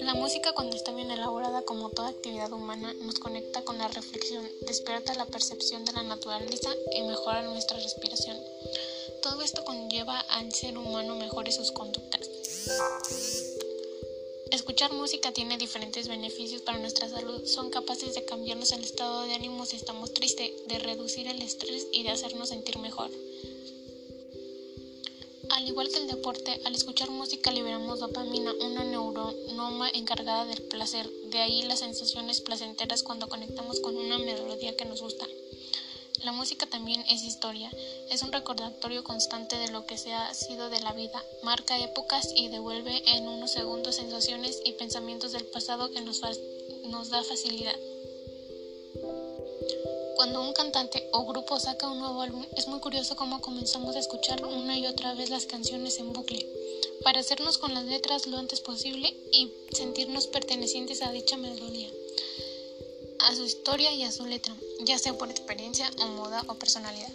La música cuando está bien elaborada como toda actividad humana nos conecta con la reflexión, despierta la percepción de la naturaleza y mejora nuestra respiración. Todo esto conlleva al ser humano mejore sus conductas. Escuchar música tiene diferentes beneficios para nuestra salud. Son capaces de cambiarnos el estado de ánimo si estamos tristes, de reducir el estrés y de hacernos sentir mejor. Al igual que el deporte, al escuchar música liberamos dopamina, una neuronoma encargada del placer. De ahí las sensaciones placenteras cuando conectamos con una melodía que nos gusta. La música también es historia, es un recordatorio constante de lo que se ha sido de la vida, marca épocas y devuelve en unos segundos sensaciones y pensamientos del pasado que nos, nos da facilidad. Cuando un cantante o grupo saca un nuevo álbum, es muy curioso cómo comenzamos a escuchar una y otra vez las canciones en bucle, para hacernos con las letras lo antes posible y sentirnos pertenecientes a dicha melodía a su historia y a su letra, ya sea por experiencia o moda o personalidad.